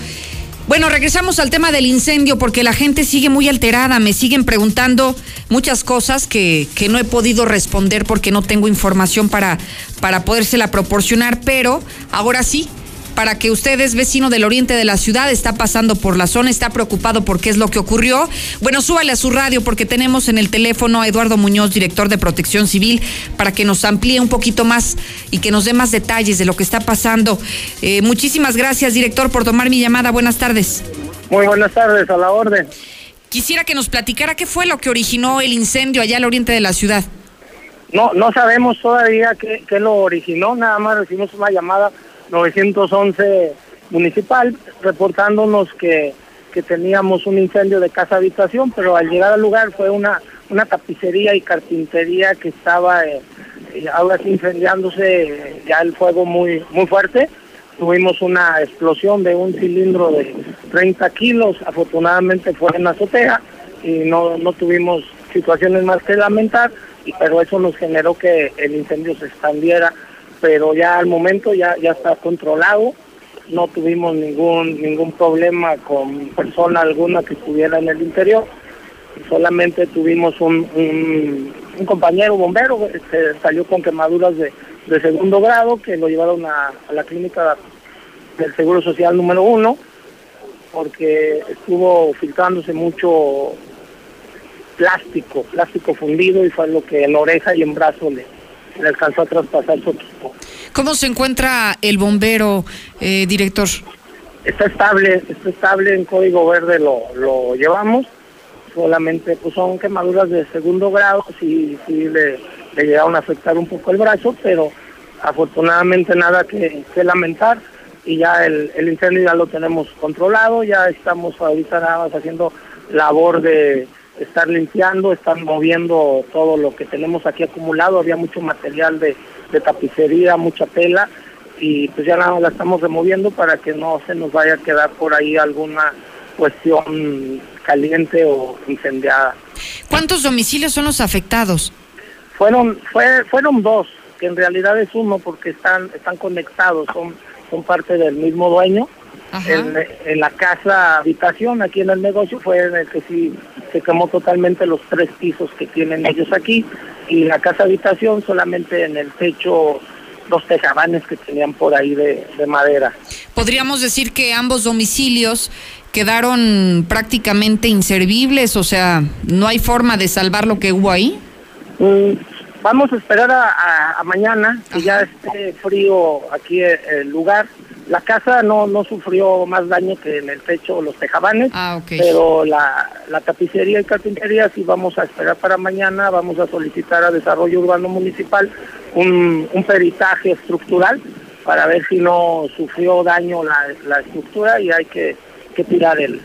Bueno, regresamos al tema del incendio porque la gente sigue muy alterada, me siguen preguntando muchas cosas que, que no he podido responder porque no tengo información para, para podérsela proporcionar, pero ahora sí, para que usted es vecino del oriente de la ciudad, está pasando por la zona, está preocupado por qué es lo que ocurrió. Bueno, súbale a su radio porque tenemos en el teléfono a Eduardo Muñoz, director de Protección Civil, para que nos amplíe un poquito más y que nos dé más detalles de lo que está pasando. Eh, muchísimas gracias, director, por tomar mi llamada. Buenas tardes. Muy buenas tardes, a la orden. Quisiera que nos platicara qué fue lo que originó el incendio allá al oriente de la ciudad. No, no sabemos todavía qué, qué lo originó, nada más recibimos una llamada 911 municipal reportándonos que, que teníamos un incendio de casa habitación, pero al llegar al lugar fue una, una tapicería y carpintería que estaba eh, eh, ahora sí incendiándose eh, ya el fuego muy, muy fuerte. Tuvimos una explosión de un cilindro de 30 kilos, afortunadamente fue en azotea y no, no tuvimos situaciones más que lamentar, y, pero eso nos generó que el incendio se expandiera pero ya al momento ya, ya está controlado, no tuvimos ningún, ningún problema con persona alguna que estuviera en el interior, solamente tuvimos un, un, compañero bombero que este, salió con quemaduras de, de segundo grado que lo llevaron a, a la clínica del Seguro Social número uno porque estuvo filtrándose mucho plástico, plástico fundido y fue lo que en oreja y en brazo le, le alcanzó a traspasar su equipo. ¿Cómo se encuentra el bombero, eh, director? Está estable, está estable, en código verde lo, lo llevamos, solamente pues son quemaduras de segundo grado, sí, sí le, le llegaron a afectar un poco el brazo, pero afortunadamente nada que, que lamentar y ya el, el, incendio ya lo tenemos controlado, ya estamos ahorita nada más haciendo labor de estar limpiando, estar moviendo todo lo que tenemos aquí acumulado, había mucho material de, de tapicería, mucha tela y pues ya la, la estamos removiendo para que no se nos vaya a quedar por ahí alguna cuestión caliente o incendiada. ¿Cuántos domicilios son los afectados? Fueron fue, fueron dos, que en realidad es uno porque están están conectados, son son parte del mismo dueño. En, en, la casa habitación aquí en el negocio fue en el que sí se quemó totalmente los tres pisos que tienen ellos aquí y la casa habitación solamente en el techo dos tejabanes que tenían por ahí de, de madera. Podríamos decir que ambos domicilios quedaron prácticamente inservibles, o sea, no hay forma de salvar lo que hubo ahí. Mm, vamos a esperar a, a, a mañana que Ajá. ya esté frío aquí el, el lugar la casa no, no sufrió más daño que en el techo los tejabanes, ah, okay. pero la, la tapicería y carpintería sí vamos a esperar para mañana, vamos a solicitar a Desarrollo Urbano Municipal un, un peritaje estructural para ver si no sufrió daño la, la estructura y hay que, que tirar el,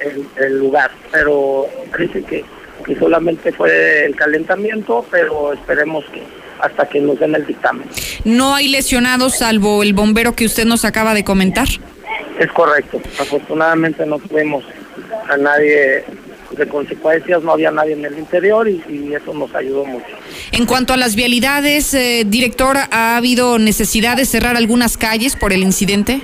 el, el, lugar. Pero parece que, que solamente fue el calentamiento, pero esperemos que hasta que nos den el dictamen. ¿No hay lesionados salvo el bombero que usted nos acaba de comentar? Es correcto. Afortunadamente no tuvimos a nadie de consecuencias, no había nadie en el interior y, y eso nos ayudó mucho. En cuanto a las vialidades, eh, director, ¿ha habido necesidad de cerrar algunas calles por el incidente?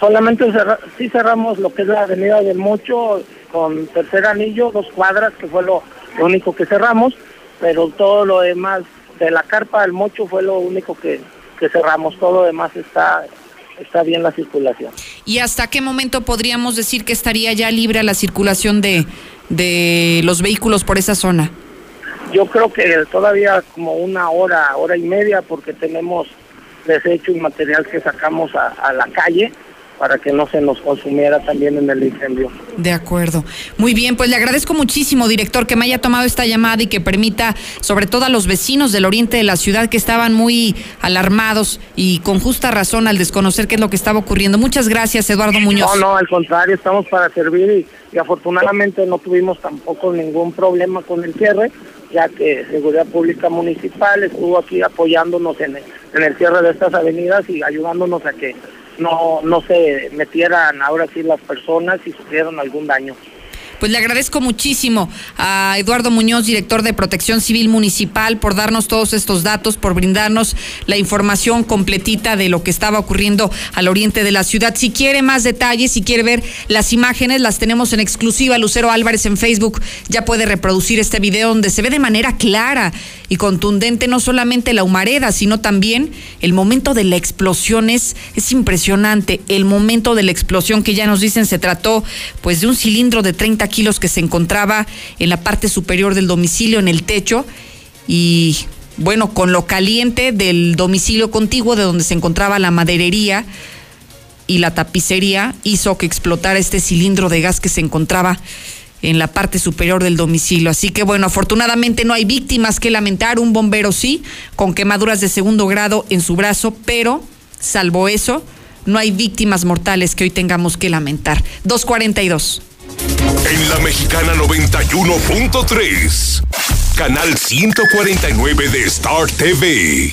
Solamente cerra sí cerramos lo que es la avenida del Mocho con tercer anillo, dos cuadras, que fue lo, lo único que cerramos, pero todo lo demás de la carpa del mocho fue lo único que, que cerramos, todo lo demás está, está bien la circulación. ¿Y hasta qué momento podríamos decir que estaría ya libre la circulación de, de los vehículos por esa zona? Yo creo que todavía como una hora, hora y media, porque tenemos desecho y material que sacamos a, a la calle para que no se nos consumiera también en el incendio. De acuerdo. Muy bien, pues le agradezco muchísimo, director, que me haya tomado esta llamada y que permita, sobre todo a los vecinos del oriente de la ciudad que estaban muy alarmados y con justa razón al desconocer qué es lo que estaba ocurriendo. Muchas gracias, Eduardo Muñoz. No, no, al contrario, estamos para servir y, y afortunadamente no tuvimos tampoco ningún problema con el cierre, ya que Seguridad Pública Municipal estuvo aquí apoyándonos en el, en el cierre de estas avenidas y ayudándonos a que no, no se metieran ahora sí las personas y sufrieron algún daño. Pues le agradezco muchísimo a Eduardo Muñoz, director de Protección Civil Municipal, por darnos todos estos datos, por brindarnos la información completita de lo que estaba ocurriendo al oriente de la ciudad. Si quiere más detalles, si quiere ver las imágenes, las tenemos en exclusiva. Lucero Álvarez en Facebook ya puede reproducir este video donde se ve de manera clara y contundente no solamente la humareda, sino también el momento de la explosión. Es, es impresionante el momento de la explosión que ya nos dicen se trató pues de un cilindro de 30 kilos que se encontraba en la parte superior del domicilio, en el techo, y bueno, con lo caliente del domicilio contiguo de donde se encontraba la maderería y la tapicería, hizo que explotara este cilindro de gas que se encontraba en la parte superior del domicilio. Así que bueno, afortunadamente no hay víctimas que lamentar, un bombero sí, con quemaduras de segundo grado en su brazo, pero salvo eso, no hay víctimas mortales que hoy tengamos que lamentar. 242. En la mexicana 91.3, canal 149 de Star TV.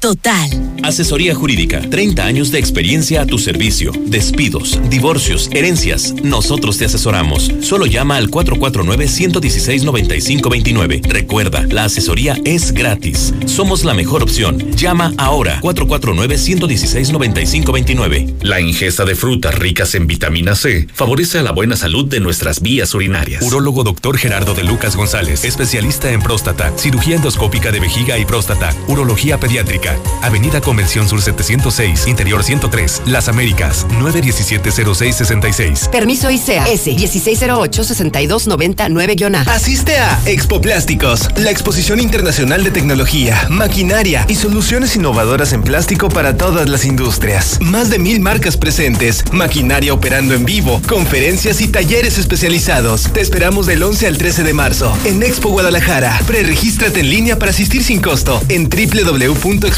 Total. Asesoría jurídica. 30 años de experiencia a tu servicio. Despidos, divorcios, herencias. Nosotros te asesoramos. Solo llama al 449-116-9529. Recuerda, la asesoría es gratis. Somos la mejor opción. Llama ahora. 449-116-9529. La ingesta de frutas ricas en vitamina C favorece a la buena salud de nuestras vías urinarias. Urólogo doctor Gerardo de Lucas González, especialista en próstata, cirugía endoscópica de vejiga y próstata, urología pediátrica. Avenida Convención Sur 706, Interior 103, Las Américas, 917-0666. Permiso ICEA S 1608-6299-A. Asiste a Expo Plásticos, la exposición internacional de tecnología, maquinaria y soluciones innovadoras en plástico para todas las industrias. Más de mil marcas presentes, maquinaria operando en vivo, conferencias y talleres especializados. Te esperamos del 11 al 13 de marzo en Expo Guadalajara. Preregístrate en línea para asistir sin costo en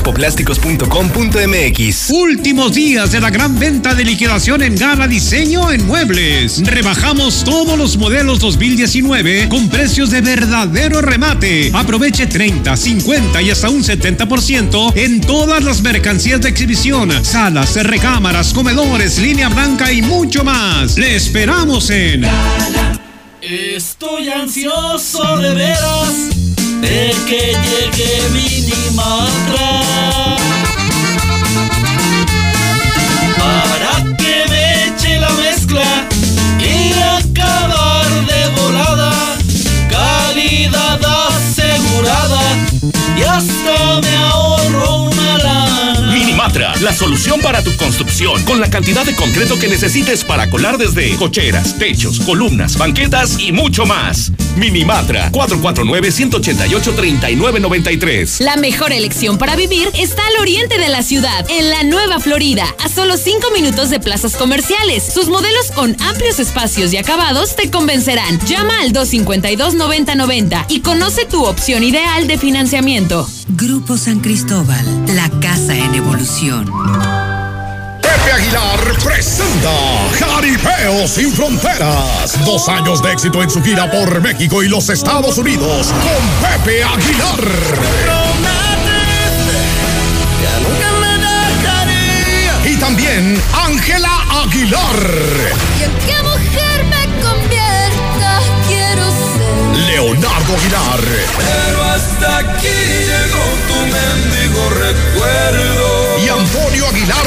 www.expoplásticos.com.mx. Últimos días de la gran venta de liquidación en Gala Diseño en Muebles. Rebajamos todos los modelos 2019 con precios de verdadero remate. Aproveche 30, 50 y hasta un 70% en todas las mercancías de exhibición, salas, recámaras, comedores, línea blanca y mucho más. Le esperamos en Estoy ansioso de veras de que llegue Minimatra para que me eche la mezcla y acabar de volada, calidad asegurada y hasta me ahorro una lana. Minimatra, la solución para tu construcción, con la cantidad de concreto que necesites para colar desde cocheras, techos, columnas, banquetas y mucho más. Minimatra, 449-188-3993. La mejor elección para vivir está al oriente de la ciudad, en la Nueva Florida, a solo 5 minutos de plazas comerciales. Sus modelos con amplios espacios y acabados te convencerán. Llama al 252-9090 y conoce tu opción ideal de financiamiento. Grupo San Cristóbal, la casa en evolución. Pepe Aguilar presenta Jaripeo sin Fronteras. Dos años de éxito en su gira por México y los Estados Unidos con Pepe Aguilar. Y también Ángela Aguilar. ¿Y en qué mujer me convierta? Quiero ser. Leonardo Aguilar. Pero hasta aquí llegó tu mendigo recuerdo. Y Antonio Aguilar,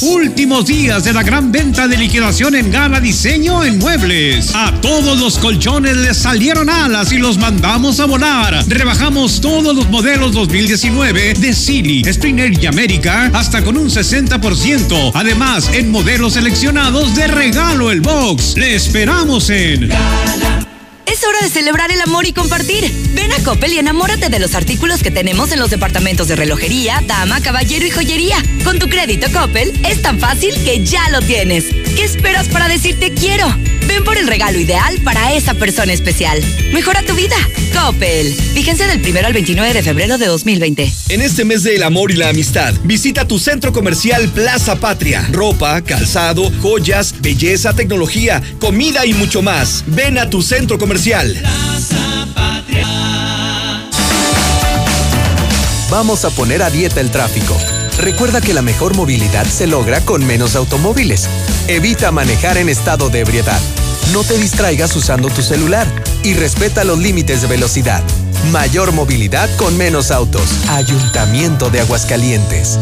Últimos días de la gran venta de liquidación en Gala Diseño en Muebles. A todos los colchones les salieron alas y los mandamos a volar. Rebajamos todos los modelos 2019 de Silly, Springer y América hasta con un 60%. Además, en modelos seleccionados de regalo el box. Le esperamos en Es hora de celebrar el amor y compartir. Ven a Coppel y enamórate de los artículos que tenemos en los departamentos de relojería, dama, caballero y joyería. Con tu crédito Coppel es tan fácil que ya lo tienes. ¿Qué esperas para decirte quiero? Ven por el regalo ideal para esa persona especial. Mejora tu vida. Coppel. Vigencia del 1 al 29 de febrero de 2020. En este mes del amor y la amistad, visita tu centro comercial Plaza Patria. Ropa, calzado, joyas, belleza, tecnología, comida y mucho más. Ven a tu centro comercial. Vamos a poner a dieta el tráfico. Recuerda que la mejor movilidad se logra con menos automóviles. Evita manejar en estado de ebriedad. No te distraigas usando tu celular y respeta los límites de velocidad. Mayor movilidad con menos autos. Ayuntamiento de Aguascalientes.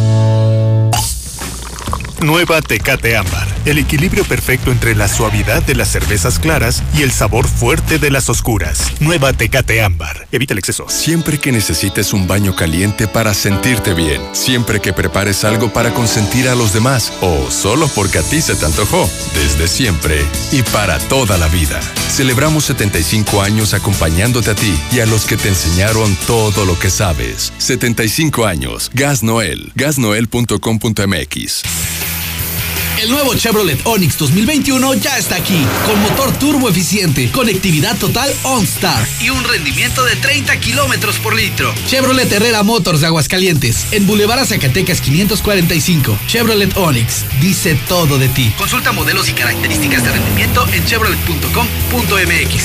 Nueva Tecate Ámbar. El equilibrio perfecto entre la suavidad de las cervezas claras y el sabor fuerte de las oscuras. Nueva Tecate Ámbar. Evita el exceso. Siempre que necesites un baño caliente para sentirte bien. Siempre que prepares algo para consentir a los demás. O solo porque a ti se te antojó. Desde siempre y para toda la vida. Celebramos 75 años acompañándote a ti y a los que te enseñaron todo lo que sabes. 75 años. Gas Noel. Gasnoel.com.mx. El nuevo Chevrolet Onix 2021 ya está aquí, con motor turbo eficiente, conectividad total OnStar y un rendimiento de 30 kilómetros por litro. Chevrolet Herrera Motors de Aguascalientes, en Boulevard Zacatecas 545. Chevrolet Onix, dice todo de ti. Consulta modelos y características de rendimiento en chevrolet.com.mx.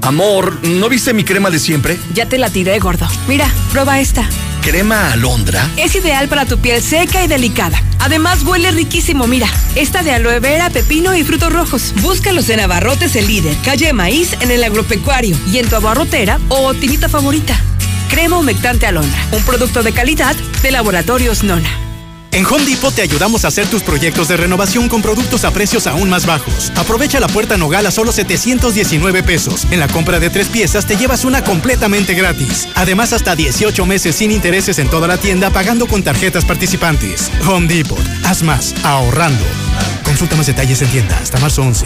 Amor, ¿no viste mi crema de siempre? Ya te la tiré, gordo. Mira, prueba esta. ¿Crema alondra? Es ideal para tu piel seca y delicada. Además, huele riquísimo. Mira, esta de aloe vera, pepino y frutos rojos. Búscalos en Abarrotes el líder, calle Maíz, en el agropecuario y en tu abarrotera o tinita favorita. Crema humectante alondra, un producto de calidad de Laboratorios Nona. En Home Depot te ayudamos a hacer tus proyectos de renovación con productos a precios aún más bajos. Aprovecha la puerta Nogal a solo 719 pesos. En la compra de tres piezas te llevas una completamente gratis. Además, hasta 18 meses sin intereses en toda la tienda pagando con tarjetas participantes. Home Depot. Haz más, ahorrando. Consulta más detalles en tienda hasta marzo 11.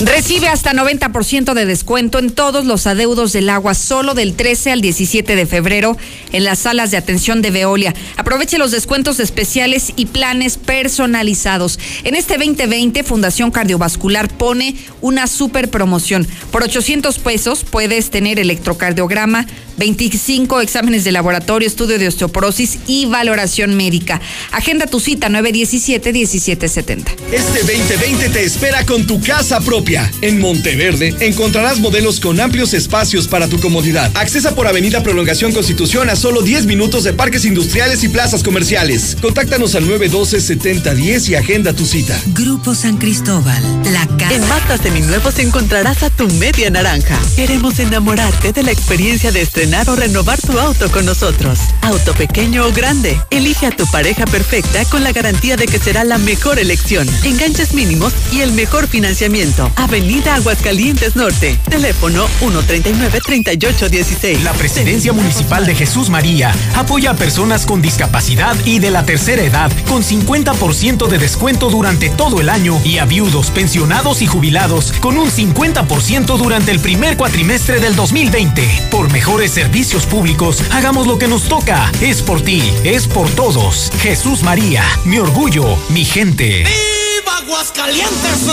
Recibe hasta 90% de descuento en todos los adeudos del agua solo del 13 al 17 de febrero en las salas de atención de Veolia. Aproveche los descuentos especiales y planes personalizados. En este 2020, Fundación Cardiovascular pone una super promoción. Por 800 pesos puedes tener electrocardiograma, 25 exámenes de laboratorio, estudio de osteoporosis y valoración médica. Agenda tu cita 917-1770. Este 2020 te espera con tu casa propia. En Monteverde encontrarás modelos con amplios espacios para tu comodidad. Accesa por Avenida Prolongación Constitución a solo 10 minutos de parques industriales y plazas comerciales. Contáctanos al 912-7010 y agenda tu cita. Grupo San Cristóbal, la casa. En Marta Seminuevos encontrarás a tu media naranja. Queremos enamorarte de la experiencia de estrenar o renovar tu auto con nosotros. Auto pequeño o grande. Elige a tu pareja perfecta con la garantía de que será la mejor elección. Enganches mínimos y el mejor financiamiento. Avenida Aguascalientes Norte. Teléfono 139-3816. La Presidencia Municipal de Jesús María apoya a personas con discapacidad y de la tercera edad con 50% de descuento durante todo el año y a viudos, pensionados y jubilados con un 50% durante el primer cuatrimestre del 2020. Por mejores servicios públicos, hagamos lo que nos toca. Es por ti, es por todos. Jesús María, mi orgullo, mi gente. ¡Viva Aguascalientes!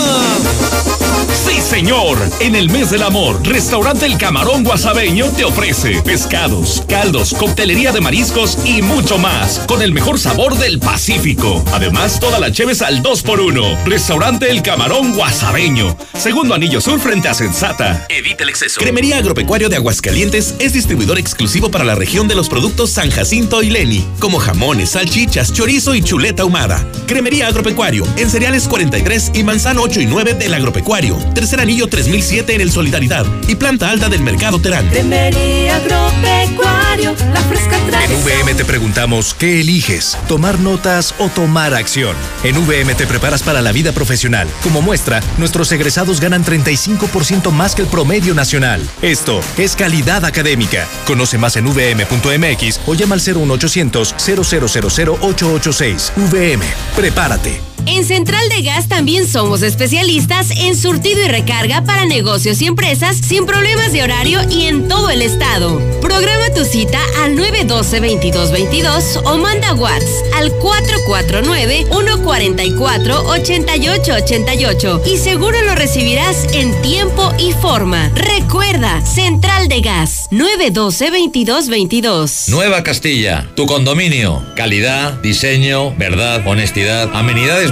Sí, señor. En el mes del amor, Restaurante El Camarón Guasabeño te ofrece pescados, caldos, coctelería de mariscos y mucho más, con el mejor sabor del Pacífico. Además, toda la cheves al 2x1. Restaurante El Camarón Guasabeño. Segundo anillo sur frente a Sensata. Evita el exceso. Cremería Agropecuario de Aguascalientes es distribuidor exclusivo para la región de los productos San Jacinto y Leni, como jamones, salchichas, chorizo y chuleta ahumada. Cremería Agropecuario, en cereales 43 y manzano 8 y 9 del Agropecuario. Tercer anillo 3007 en el Solidaridad y planta alta del Mercado Terán. Cremería agropecuario, la fresca En VM te preguntamos, ¿qué eliges? ¿Tomar notas o tomar acción? En VM te preparas para la vida profesional. Como muestra, nuestros egresados ganan 35% más que el promedio nacional. Esto es calidad académica. Conoce más en vm.mx o llama al 01800 0000 886. VM, prepárate. En Central de Gas también somos especialistas en surtido y recarga para negocios y empresas sin problemas de horario y en todo el estado. Programa tu cita al 912-2222 o manda WhatsApp al 449-144-8888 y seguro lo recibirás en tiempo y forma. Recuerda, Central de Gas 912-2222. Nueva Castilla, tu condominio. Calidad, diseño, verdad, honestidad, amenidades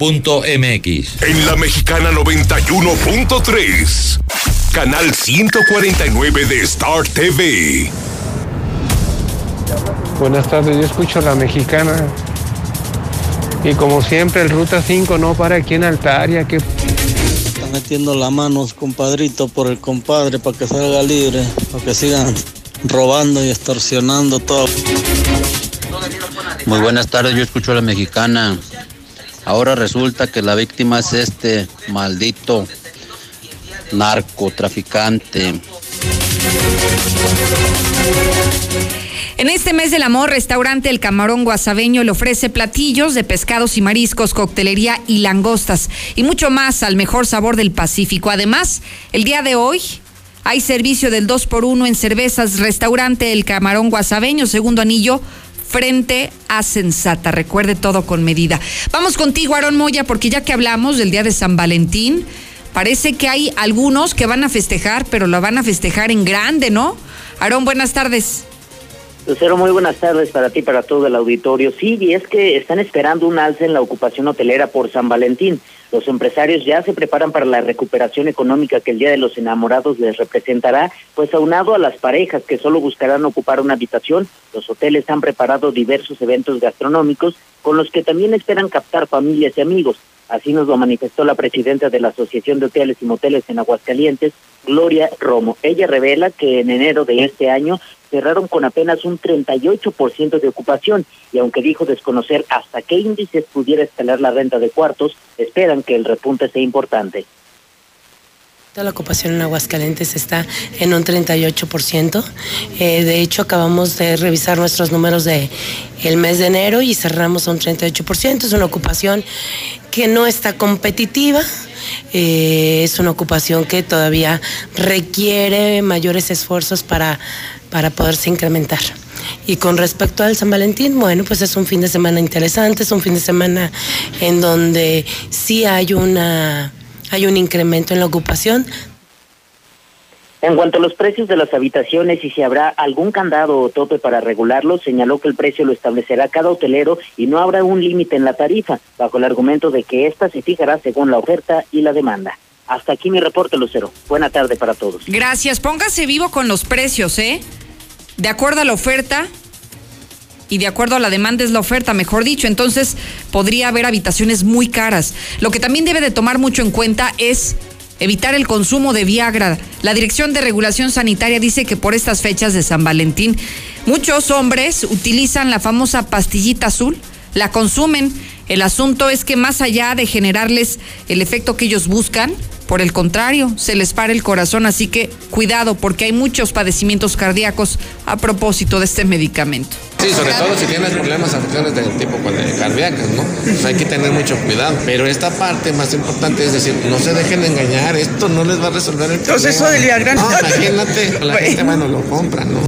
iberomex.com.mx En la mexicana 91.3, canal 149 de Star TV. Buenas tardes, yo escucho la mexicana. Y como siempre, el Ruta 5 no para aquí en Altaria. Que... Está metiendo la mano, compadrito, por el compadre para que salga libre, para que sigan robando y extorsionando todo. Muy buenas tardes, yo escucho a la mexicana. Ahora resulta que la víctima es este maldito narcotraficante. En este mes del amor, restaurante El Camarón Guasabeño le ofrece platillos de pescados y mariscos, coctelería y langostas y mucho más al mejor sabor del Pacífico. Además, el día de hoy hay servicio del 2x1 en cervezas, restaurante El Camarón Guasabeño, segundo anillo, frente a Sensata. Recuerde todo con medida. Vamos contigo, Aarón Moya, porque ya que hablamos del día de San Valentín, parece que hay algunos que van a festejar, pero lo van a festejar en grande, ¿no? Aarón, buenas tardes. Lucero, muy buenas tardes para ti, para todo el auditorio. Sí, y es que están esperando un alza en la ocupación hotelera por San Valentín. Los empresarios ya se preparan para la recuperación económica que el Día de los Enamorados les representará, pues aunado a las parejas que solo buscarán ocupar una habitación, los hoteles han preparado diversos eventos gastronómicos con los que también esperan captar familias y amigos. Así nos lo manifestó la presidenta de la Asociación de Hoteles y Moteles en Aguascalientes, Gloria Romo. Ella revela que en enero de este año cerraron con apenas un 38% de ocupación y aunque dijo desconocer hasta qué índices pudiera escalar la renta de cuartos, esperan que el repunte sea importante. La ocupación en Aguascalientes está en un 38%. Eh, de hecho, acabamos de revisar nuestros números de el mes de enero y cerramos a un 38%. Es una ocupación que no está competitiva. Eh, es una ocupación que todavía requiere mayores esfuerzos para, para poderse incrementar. Y con respecto al San Valentín, bueno, pues es un fin de semana interesante, es un fin de semana en donde sí hay una hay un incremento en la ocupación. En cuanto a los precios de las habitaciones y si habrá algún candado o tope para regularlos, señaló que el precio lo establecerá cada hotelero y no habrá un límite en la tarifa, bajo el argumento de que ésta se fijará según la oferta y la demanda. Hasta aquí mi reporte, Lucero. Buena tarde para todos. Gracias. Póngase vivo con los precios, ¿eh? De acuerdo a la oferta, y de acuerdo a la demanda es la oferta, mejor dicho. Entonces podría haber habitaciones muy caras. Lo que también debe de tomar mucho en cuenta es evitar el consumo de Viagra. La Dirección de Regulación Sanitaria dice que por estas fechas de San Valentín muchos hombres utilizan la famosa pastillita azul, la consumen. El asunto es que más allá de generarles el efecto que ellos buscan, por el contrario, se les para el corazón, así que cuidado porque hay muchos padecimientos cardíacos a propósito de este medicamento. Sí, sobre todo si tienes problemas, afecciones del tipo cardíacas, ¿no? Pues hay que tener mucho cuidado. Pero esta parte más importante es decir, no se dejen engañar, esto no les va a resolver el problema. Entonces eso del Viagra. No, imagínate, la [LAUGHS] gente, bueno, lo compra, ¿no?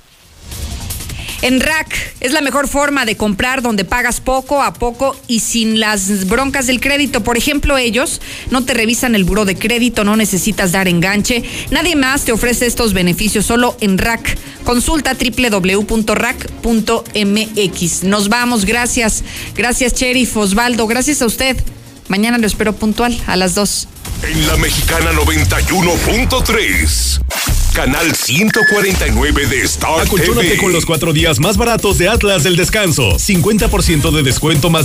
En Rack es la mejor forma de comprar donde pagas poco a poco y sin las broncas del crédito. Por ejemplo, ellos no te revisan el buro de crédito, no necesitas dar enganche. Nadie más te ofrece estos beneficios, solo en Rack. Consulta www.rack.mx. Nos vamos, gracias. Gracias, Sheriff Osvaldo. Gracias a usted. Mañana lo espero puntual a las 2. En la Mexicana 91.3. Canal 149 de Star Acolchónate TV. con los cuatro días más baratos de Atlas del Descanso. 50% de descuento más